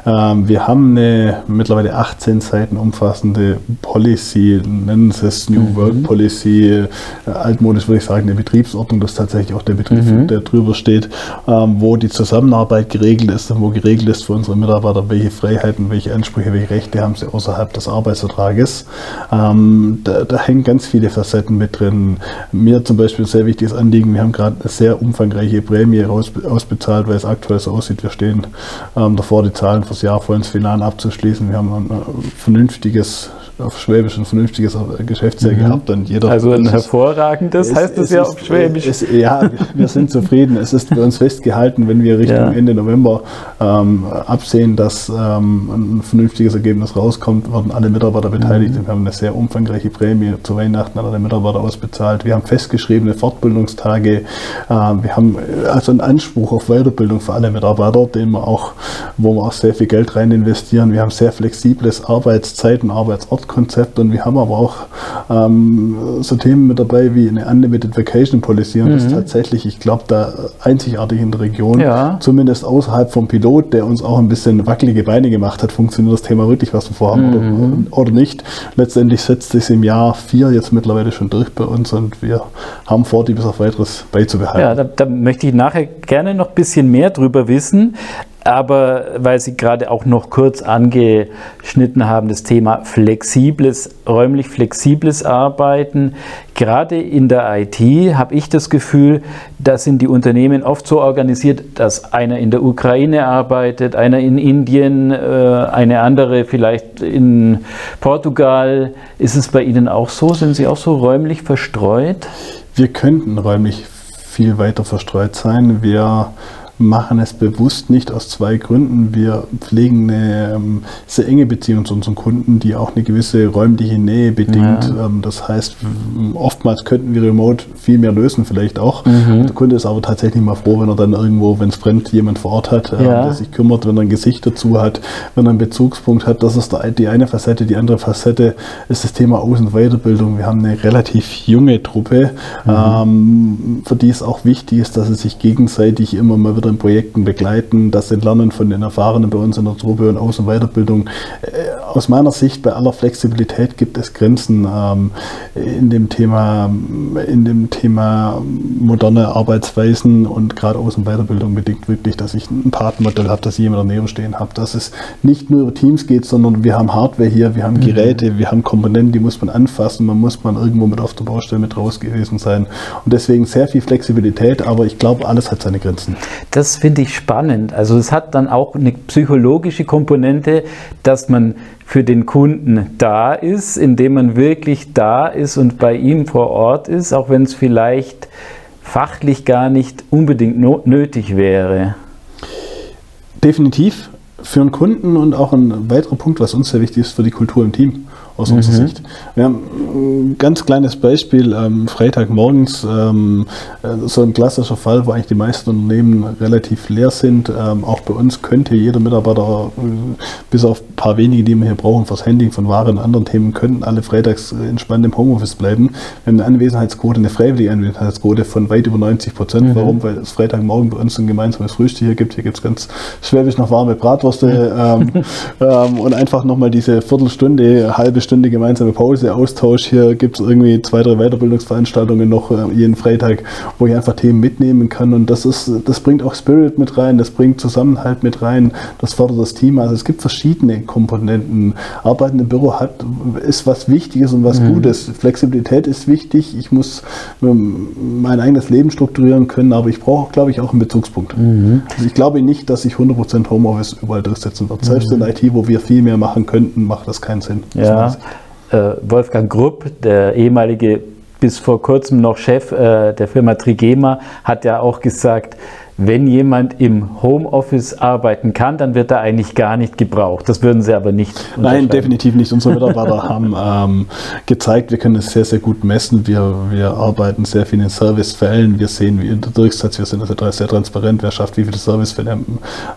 Ähm, wir haben eine mittlerweile 18 Seiten umfassende Policy, nennen Sie es New mhm. Work Policy, äh, altmodisch würde ich sagen, eine Betriebsordnung, das ist tatsächlich auch der Betrieb, mhm. der drüber steht, ähm, wo die Zusammenarbeit Arbeit geregelt ist und wo geregelt ist für unsere Mitarbeiter, welche Freiheiten, welche Ansprüche, welche Rechte haben sie außerhalb des Arbeitsvertrages. Ähm, da, da, hängen ganz viele Facetten mit drin. Mir zum Beispiel sehr wichtiges Anliegen, wir haben gerade eine sehr umfangreiche Prämie aus, ausbezahlt, weil es aktuell so aussieht, wir stehen ähm, davor, die Zahlen fürs Jahr vor uns final abzuschließen. Wir haben ein, ein vernünftiges auf Schwäbisch ein vernünftiges Geschäftsjahr mhm. gehabt. Und jeder also ein hervorragendes es, heißt es, ja auf Schwäbisch. Es, ja, wir sind zufrieden. Es ist bei uns festgehalten, wenn wir Richtung ja. Ende November ähm, absehen, dass ähm, ein vernünftiges Ergebnis rauskommt, werden alle Mitarbeiter beteiligt. Mhm. Wir haben eine sehr umfangreiche Prämie zu Weihnachten an alle Mitarbeiter ausbezahlt. Wir haben festgeschriebene Fortbildungstage. Äh, wir haben also einen Anspruch auf Weiterbildung für alle Mitarbeiter, den wir auch, wo wir auch sehr viel Geld rein investieren. Wir haben sehr flexibles Arbeitszeiten, Arbeitsort Konzept und wir haben aber auch ähm, so Themen mit dabei wie eine Unlimited Vacation Policy und mhm. das ist tatsächlich, ich glaube, da einzigartig in der Region, ja. zumindest außerhalb vom Pilot, der uns auch ein bisschen wackelige Beine gemacht hat, funktioniert das Thema wirklich, was wir vorhaben mhm. oder, oder, nicht. Letztendlich setzt sich im Jahr vier jetzt mittlerweile schon durch bei uns und wir haben vor, die bis auf weiteres beizubehalten. Ja, da, da möchte ich nachher gerne noch ein bisschen mehr drüber wissen. Aber weil Sie gerade auch noch kurz angeschnitten haben, das Thema flexibles, räumlich flexibles Arbeiten. Gerade in der IT habe ich das Gefühl, da sind die Unternehmen oft so organisiert, dass einer in der Ukraine arbeitet, einer in Indien, äh, eine andere vielleicht in Portugal. Ist es bei Ihnen auch so? Sind Sie auch so räumlich verstreut? Wir könnten räumlich viel weiter verstreut sein. Wir machen es bewusst nicht aus zwei Gründen. Wir pflegen eine ähm, sehr enge Beziehung zu unseren Kunden, die auch eine gewisse räumliche Nähe bedingt. Ja. Ähm, das heißt, oftmals könnten wir remote viel mehr lösen, vielleicht auch. Mhm. Der Kunde ist aber tatsächlich mal froh, wenn er dann irgendwo, wenn es brennt, jemand vor Ort hat, äh, ja. der sich kümmert, wenn er ein Gesicht dazu hat, wenn er einen Bezugspunkt hat. Das ist die eine Facette. Die andere Facette ist das Thema Aus- und Weiterbildung. Wir haben eine relativ junge Truppe, mhm. ähm, für die es auch wichtig ist, dass sie sich gegenseitig immer mal wieder in Projekten begleiten, das Entlernen von den Erfahrenen bei uns in der Truppe und Aus- und Weiterbildung. Äh, aus meiner Sicht, bei aller Flexibilität gibt es Grenzen ähm, in dem Thema, in dem Thema moderne Arbeitsweisen und gerade Aus- und Weiterbildung bedingt wirklich, dass ich ein Patenmodell habe, dass ich jemand daneben stehen habe, dass es nicht nur über Teams geht, sondern wir haben Hardware hier, wir haben mhm. Geräte, mhm. wir haben Komponenten, die muss man anfassen, man muss man irgendwo mit auf der Baustelle mit raus gewesen sein und deswegen sehr viel Flexibilität, aber ich glaube, alles hat seine Grenzen. Das finde ich spannend. Also es hat dann auch eine psychologische Komponente, dass man für den Kunden da ist, indem man wirklich da ist und bei ihm vor Ort ist, auch wenn es vielleicht fachlich gar nicht unbedingt nötig wäre. Definitiv für einen Kunden und auch ein weiterer Punkt, was uns sehr wichtig ist, für die Kultur im Team. Aus mhm. unserer Sicht. Wir haben ein ganz kleines Beispiel, ähm, Freitagmorgens, ähm, äh, so ein klassischer Fall, wo eigentlich die meisten Unternehmen relativ leer sind. Ähm, auch bei uns könnte jeder Mitarbeiter, äh, bis auf ein paar wenige, die wir hier brauchen, fürs Handling von Waren und anderen Themen, könnten alle freitags entspannt im Homeoffice bleiben. Wir haben eine Anwesenheitsquote, eine freiwillige Anwesenheitsquote von weit über 90 Prozent. Mhm. Warum? Weil es Freitagmorgen bei uns ein gemeinsames Frühstück hier gibt. Hier gibt es ganz schwäbisch noch warme Bratwürste ähm, ähm, und einfach nochmal diese Viertelstunde, halbe Stunde gemeinsame Pause, Austausch. Hier gibt es irgendwie zwei, drei Weiterbildungsveranstaltungen noch äh, jeden Freitag, wo ich einfach Themen mitnehmen kann. Und das ist, das bringt auch Spirit mit rein, das bringt Zusammenhalt mit rein, das fördert das Team. Also es gibt verschiedene Komponenten. Arbeiten im Büro hat, ist was Wichtiges und was mhm. Gutes. Flexibilität ist wichtig. Ich muss ähm, mein eigenes Leben strukturieren können, aber ich brauche, glaube ich, auch einen Bezugspunkt. Mhm. Also ich glaube nicht, dass ich 100% Homeoffice überall durchsetzen wird. Selbst mhm. in IT, wo wir viel mehr machen könnten, macht das keinen Sinn. Ja. Äh, Wolfgang Grupp, der ehemalige bis vor kurzem noch Chef äh, der Firma Trigema, hat ja auch gesagt, wenn jemand im Homeoffice arbeiten kann, dann wird er eigentlich gar nicht gebraucht. Das würden Sie aber nicht. Nein, definitiv nicht. Unsere Mitarbeiter haben ähm, gezeigt, wir können es sehr, sehr gut messen. Wir, wir arbeiten sehr viel in Servicefällen. Wir sehen, wie in der Durchsatz, wir sind also sehr transparent, wer schafft wie viele Servicefälle am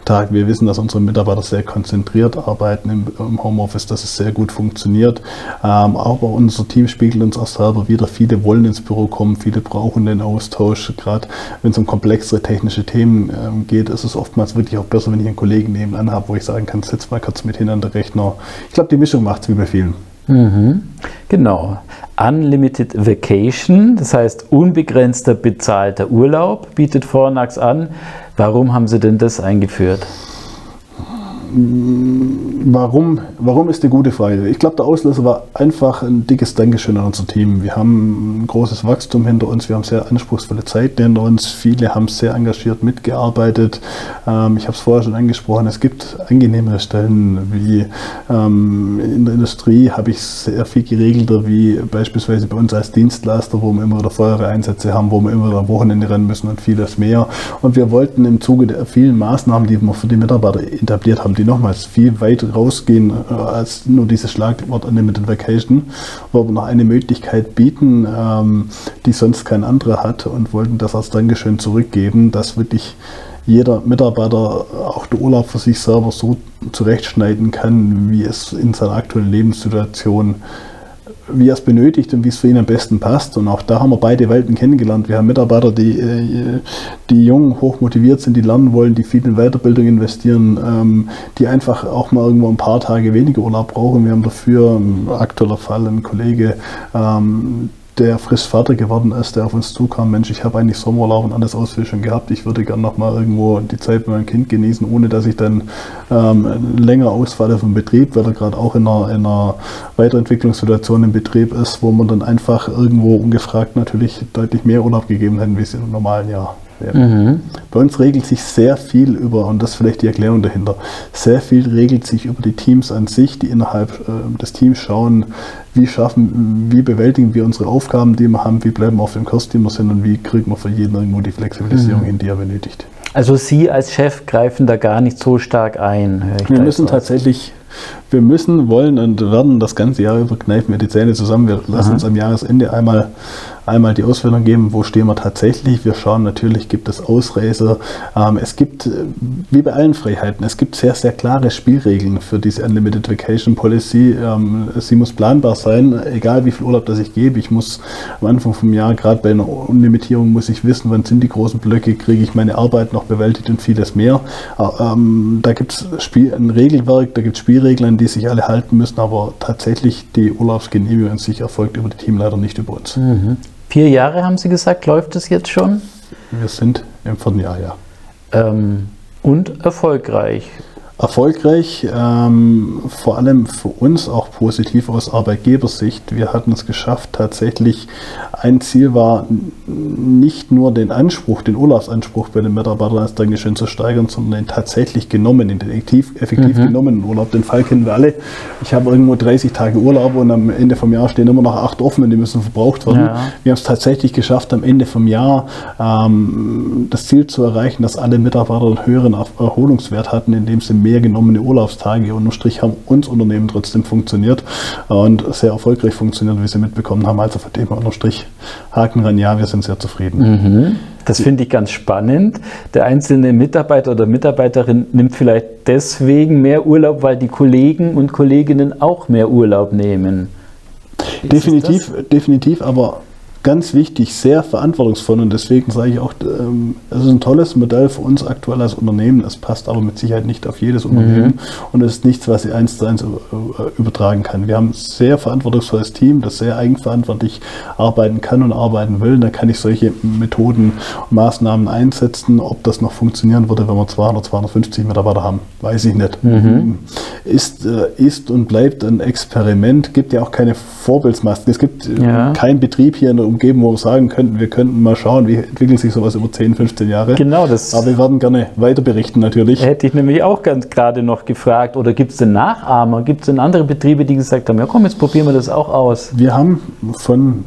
Tag. Wir wissen, dass unsere Mitarbeiter sehr konzentriert arbeiten im, im Homeoffice, dass es sehr gut funktioniert. Ähm, aber unser Team spiegelt uns auch selber wieder. Viele wollen ins Büro kommen, viele brauchen den Austausch, gerade wenn es um komplexere technische Themen ähm, geht, ist es oftmals wirklich auch besser, wenn ich einen Kollegen nebenan habe, wo ich sagen kann, sitz mal kurz mit hin an der Rechner. Ich glaube, die Mischung macht es wie bei vielen. Mhm. Genau. Unlimited Vacation, das heißt unbegrenzter bezahlter Urlaub, bietet Fornax an. Warum haben Sie denn das eingeführt? Warum, warum ist eine gute Frage. Ich glaube, der Auslöser war einfach ein dickes Dankeschön an unser Team. Wir haben ein großes Wachstum hinter uns, wir haben sehr anspruchsvolle Zeiten hinter uns. Viele haben sehr engagiert mitgearbeitet. Ähm, ich habe es vorher schon angesprochen, es gibt angenehmere Stellen wie ähm, in der Industrie habe ich sehr viel geregelter, wie beispielsweise bei uns als Dienstleister, wo wir immer wieder Feuerwehreinsätze haben, wo wir immer wieder am Wochenende rennen müssen und vieles mehr. Und wir wollten im Zuge der vielen Maßnahmen, die wir für die Mitarbeiter etabliert haben, die nochmals viel weit rausgehen äh, als nur dieses Schlagwort Unlimited Vacation, wo wir noch eine Möglichkeit bieten, ähm, die sonst kein anderer hat und wollten das als Dankeschön zurückgeben, dass wirklich jeder Mitarbeiter auch den Urlaub für sich selber so zurechtschneiden kann, wie es in seiner aktuellen Lebenssituation ist wie er es benötigt und wie es für ihn am besten passt. Und auch da haben wir beide Welten kennengelernt. Wir haben Mitarbeiter, die, äh, die jung, hoch motiviert sind, die lernen wollen, die viel in Weiterbildung investieren, ähm, die einfach auch mal irgendwo ein paar Tage weniger Urlaub brauchen. Wir haben dafür, ein aktueller Fall, ein Kollege, ähm, der frisch fertig geworden ist, der auf uns zukam, Mensch, ich habe eigentlich Sommerurlaub und alles Ausfall schon gehabt, ich würde gerne noch mal irgendwo die Zeit mit meinem Kind genießen, ohne dass ich dann ähm, länger ausfalle vom Betrieb, weil er gerade auch in einer, in einer Weiterentwicklungssituation im Betrieb ist, wo man dann einfach irgendwo ungefragt natürlich deutlich mehr Urlaub gegeben hätten, wie es im normalen Jahr Mhm. Bei uns regelt sich sehr viel über, und das ist vielleicht die Erklärung dahinter, sehr viel regelt sich über die Teams an sich, die innerhalb äh, des Teams schauen, wie schaffen, wie bewältigen wir unsere Aufgaben, die wir haben, wie bleiben wir auf dem Kurs, die wir sind und wie kriegen wir für jeden irgendwo die Flexibilisierung mhm. hin, die er benötigt. Also Sie als Chef greifen da gar nicht so stark ein. wir müssen tatsächlich wir müssen, wollen und werden das ganze Jahr über kneifen wir die Zähne zusammen. Wir lassen Aha. uns am Jahresende einmal einmal die Auswertung geben, wo stehen wir tatsächlich. Wir schauen natürlich, gibt es Ausreißer. Ähm, es gibt, äh, wie bei allen Freiheiten, es gibt sehr, sehr klare Spielregeln für diese Unlimited Vacation Policy. Ähm, sie muss planbar sein, egal wie viel Urlaub das ich gebe. Ich muss am Anfang vom Jahr, gerade bei einer Unlimitierung, muss ich wissen, wann sind die großen Blöcke, kriege ich meine Arbeit noch bewältigt und vieles mehr. Äh, ähm, da gibt es ein Regelwerk, da gibt es Spielregeln, an die sich alle halten müssen, aber tatsächlich die Urlaubsgenehmigung an sich erfolgt über die Teamleiter, nicht über uns. Mhm. Vier Jahre haben Sie gesagt, läuft es jetzt schon? Wir sind im vierten Jahr, ja. Ähm, und erfolgreich erfolgreich, ähm, vor allem für uns auch positiv aus Arbeitgebersicht. Wir hatten es geschafft, tatsächlich ein Ziel war, nicht nur den Anspruch, den Urlaubsanspruch bei den Mitarbeitern als Dankeschön zu steigern, sondern den tatsächlich genommenen, den effektiv, effektiv mhm. genommenen Urlaub. Den Fall kennen wir alle. Ich habe irgendwo 30 Tage Urlaub und am Ende vom Jahr stehen immer noch acht offen und die müssen verbraucht werden. Ja. Wir haben es tatsächlich geschafft, am Ende vom Jahr ähm, das Ziel zu erreichen, dass alle Mitarbeiter einen höheren Erholungswert hatten, indem sie mehr genommene Urlaubstage. Unterm Strich haben uns Unternehmen trotzdem funktioniert und sehr erfolgreich funktioniert, wie Sie mitbekommen haben. Also von dem unterm Strich Haken ran, ja, wir sind sehr zufrieden. Mhm. Das finde ich ganz spannend. Der einzelne Mitarbeiter oder Mitarbeiterin nimmt vielleicht deswegen mehr Urlaub, weil die Kollegen und Kolleginnen auch mehr Urlaub nehmen. definitiv, definitiv, aber ganz wichtig, sehr verantwortungsvoll und deswegen sage ich auch, ähm, es ist ein tolles Modell für uns aktuell als Unternehmen. Es passt aber mit Sicherheit nicht auf jedes Unternehmen mhm. und es ist nichts, was sie eins zu eins äh, übertragen kann. Wir haben ein sehr verantwortungsvolles Team, das sehr eigenverantwortlich arbeiten kann und arbeiten will. Da kann ich solche Methoden und Maßnahmen einsetzen. Ob das noch funktionieren würde, wenn wir 200, 250 Mitarbeiter haben, weiß ich nicht. Mhm. Ist, äh, ist und bleibt ein Experiment. Gibt ja auch keine Vorbildsmasken. Es gibt äh, ja. keinen Betrieb hier in der umgeben, wo wir sagen könnten, wir könnten mal schauen, wie entwickelt sich sowas über 10, 15 Jahre. Genau, das. Aber wir werden gerne weiter berichten natürlich. Hätte ich nämlich auch ganz gerade noch gefragt, oder gibt es denn Nachahmer? Gibt es denn andere Betriebe, die gesagt haben, ja komm, jetzt probieren wir das auch aus? Wir haben von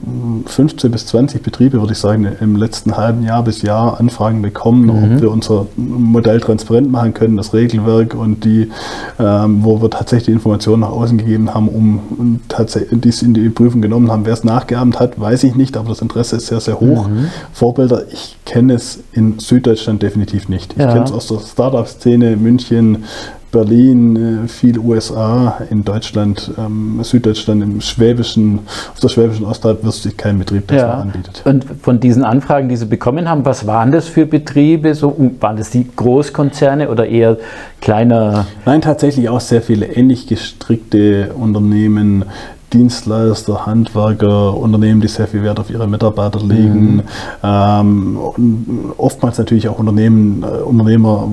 15 bis 20 Betriebe, würde ich sagen, im letzten halben Jahr bis Jahr Anfragen bekommen, mhm. ob wir unser Modell transparent machen können, das Regelwerk und die, ähm, wo wir tatsächlich Informationen nach außen gegeben haben, um tatsächlich dies in die Prüfung genommen haben. Wer es nachgeahmt hat, weiß ich nicht, aber das Interesse ist sehr, sehr hoch. Mhm. Vorbilder, ich kenne es in Süddeutschland definitiv nicht. Ich ja. kenne es aus der Startup-Szene, München, Berlin, äh, viel USA, in Deutschland, ähm, Süddeutschland, im Schwäbischen, auf der Schwäbischen Ostalb wird sich kein Betrieb, das ja. anbietet. Und von diesen Anfragen, die Sie bekommen haben, was waren das für Betriebe? So, waren das die Großkonzerne oder eher kleiner? Nein, tatsächlich auch sehr viele ähnlich gestrickte Unternehmen, Dienstleister, Handwerker, Unternehmen, die sehr viel Wert auf ihre Mitarbeiter legen. Mhm. Ähm, oftmals natürlich auch Unternehmen, äh, Unternehmer,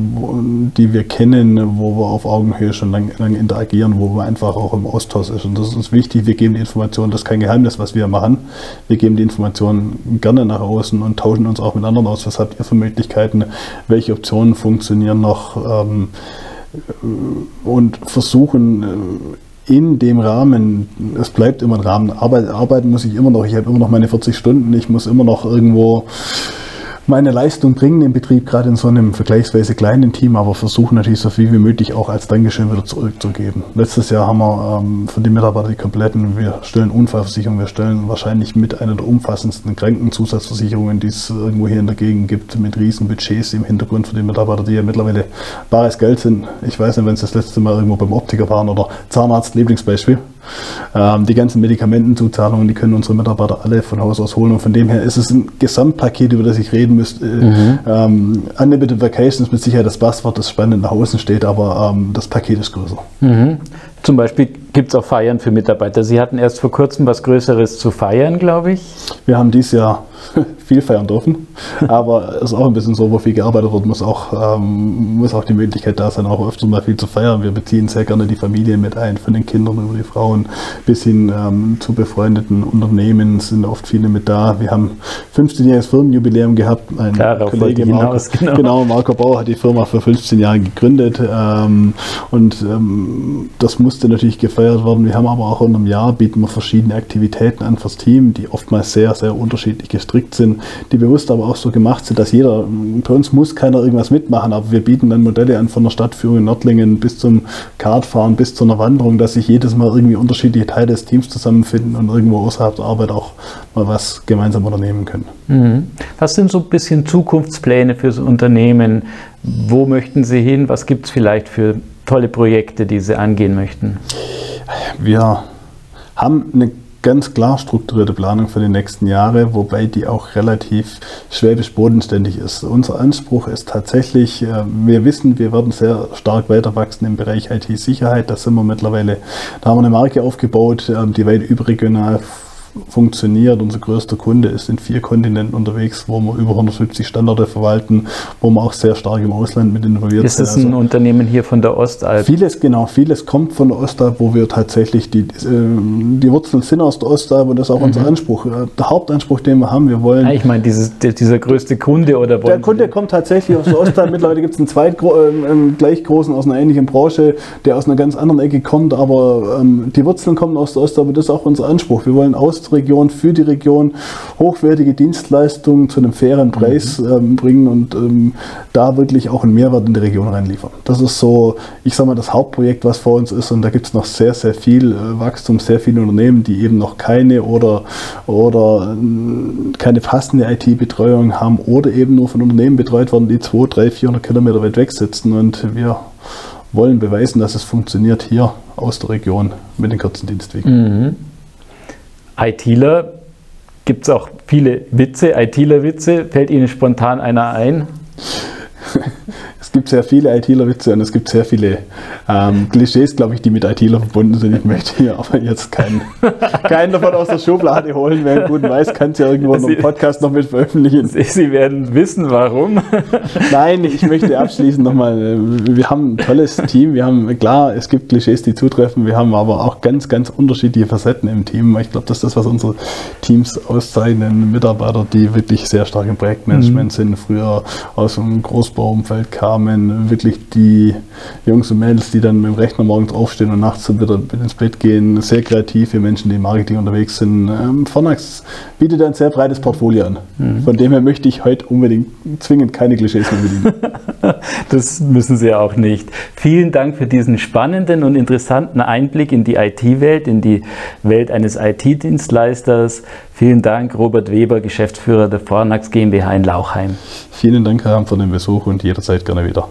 die wir kennen, wo wir auf Augenhöhe schon lange lang interagieren, wo wir einfach auch im Austausch sind. Und das ist uns wichtig. Wir geben die Informationen, das ist kein Geheimnis, was wir machen. Wir geben die Informationen gerne nach außen und tauschen uns auch mit anderen aus. Was habt ihr für Möglichkeiten? Welche Optionen funktionieren noch? Ähm, und versuchen äh, in dem Rahmen, es bleibt immer ein Rahmen, Arbeit, arbeiten muss ich immer noch, ich habe immer noch meine 40 Stunden, ich muss immer noch irgendwo meine Leistung bringen im Betrieb, gerade in so einem vergleichsweise kleinen Team, aber versuchen natürlich so viel wie möglich auch als Dankeschön wieder zurückzugeben. Letztes Jahr haben wir ähm, für die Mitarbeiter die kompletten, wir stellen Unfallversicherung, wir stellen wahrscheinlich mit einer der umfassendsten Krankenzusatzversicherungen, die es irgendwo hier in der Gegend gibt, mit riesen Budgets im Hintergrund für die Mitarbeiter, die ja mittlerweile bares Geld sind. Ich weiß nicht, wenn sie das letzte Mal irgendwo beim Optiker waren oder Zahnarzt, Lieblingsbeispiel. Ähm, die ganzen Medikamentenzuzahlungen, die können unsere Mitarbeiter alle von Haus aus holen. Und von dem her ist es ein Gesamtpaket, über das ich reden müsste. Mhm. Ähm, Unlimited Vacations mit Sicherheit das Passwort, das spannend nach außen steht, aber ähm, das Paket ist größer. Mhm. Zum Beispiel gibt es auch Feiern für Mitarbeiter. Sie hatten erst vor kurzem was Größeres zu feiern, glaube ich. Wir haben dieses Jahr viel feiern dürfen, aber es ist auch ein bisschen so, wo viel gearbeitet wird, muss auch, ähm, muss auch die Möglichkeit da sein, auch öfter mal viel zu feiern. Wir beziehen sehr gerne die Familie mit ein, von den Kindern über die Frauen bis hin ähm, zu befreundeten Unternehmen sind oft viele mit da. Wir haben 15-jähriges Firmenjubiläum gehabt. Ein Klar, Kollege Marco, hinaus, genau. genau. Marco Bauer hat die Firma vor 15 Jahren gegründet ähm, und ähm, das musste natürlich gefeiert werden. Wir haben aber auch in einem Jahr bieten wir verschiedene Aktivitäten an fürs Team, die oftmals sehr, sehr unterschiedlich gestrickt sind die bewusst aber auch so gemacht sind, dass jeder, bei uns muss keiner irgendwas mitmachen, aber wir bieten dann Modelle an von der Stadtführung in Nordlingen bis zum Kartfahren, bis zu einer Wanderung, dass sich jedes Mal irgendwie unterschiedliche Teile des Teams zusammenfinden und irgendwo außerhalb der Arbeit auch mal was gemeinsam unternehmen können. Mhm. Was sind so ein bisschen Zukunftspläne fürs Unternehmen? Wo möchten Sie hin? Was gibt es vielleicht für tolle Projekte, die Sie angehen möchten? Wir haben eine ganz klar strukturierte Planung für die nächsten Jahre, wobei die auch relativ schwäbisch bodenständig ist. Unser Anspruch ist tatsächlich, äh, wir wissen, wir werden sehr stark weiter wachsen im Bereich IT-Sicherheit. Da sind wir mittlerweile, da haben wir eine Marke aufgebaut, ähm, die weit überregional funktioniert. Unser größter Kunde ist in vier Kontinenten unterwegs, wo wir über 170 Standorte verwalten, wo wir auch sehr stark im Ausland mit involviert ist sind. Ist das ein also Unternehmen hier von der Ostalb? Vieles, genau, vieles kommt von der Ostalb, wo wir tatsächlich die, ähm, die Wurzeln sind aus der Ostalb und das ist auch mhm. unser Anspruch. Äh, der Hauptanspruch, den wir haben, wir wollen. Ja, ich meine, dieses, dieser größte Kunde oder Der Kunde kommt tatsächlich aus der Ostalb. Mittlerweile gibt es einen zweit äh, einen gleich großen aus einer ähnlichen Branche, der aus einer ganz anderen Ecke kommt, aber ähm, die Wurzeln kommen aus der Ostalb und das ist auch unser Anspruch. Wir wollen aus der Region, für die Region, hochwertige Dienstleistungen zu einem fairen Preis mhm. ähm, bringen und ähm, da wirklich auch einen Mehrwert in die Region reinliefern. Das ist so, ich sage mal, das Hauptprojekt, was vor uns ist und da gibt es noch sehr, sehr viel äh, Wachstum, sehr viele Unternehmen, die eben noch keine oder, oder äh, keine passende IT-Betreuung haben oder eben nur von Unternehmen betreut werden, die 200, 300, 400 Kilometer weit weg sitzen und wir wollen beweisen, dass es funktioniert hier aus der Region mit den kurzen Dienstwegen. Mhm. ITler, gibt es auch viele Witze, ITler-Witze. Fällt Ihnen spontan einer ein? Es gibt sehr viele ITler-Witze und es gibt sehr viele ähm, Klischees, glaube ich, die mit ITler verbunden sind. Ich möchte hier aber jetzt keinen, keinen davon aus der Schublade holen. Wer einen guten weiß, kann es ja irgendwo Sie, einem Podcast noch mit veröffentlichen. Sie werden wissen, warum. Nein, ich möchte abschließend nochmal, äh, wir haben ein tolles Team. Wir haben, klar, es gibt Klischees, die zutreffen. Wir haben aber auch ganz, ganz unterschiedliche Facetten im Team. Ich glaube, das ist das, was unsere Teams auszeichnen. Mitarbeiter, die wirklich sehr stark im Projektmanagement mhm. sind, früher aus dem Großbauumfeld kamen, wirklich die Jungs und Mädels, die dann mit dem Rechner morgens aufstehen und nachts wieder ins Bett gehen, sehr kreative Menschen, die im Marketing unterwegs sind. Ähm, Fornax bietet ein sehr breites Portfolio an. Mhm. Von dem her möchte ich heute unbedingt zwingend keine Klischees mehr bedienen. das müssen Sie auch nicht. Vielen Dank für diesen spannenden und interessanten Einblick in die IT-Welt, in die Welt eines IT-Dienstleisters. Vielen Dank, Robert Weber, Geschäftsführer der Fornax GmbH in Lauchheim. Vielen Dank, Herr Amt, für den Besuch und jederzeit gerne wieder.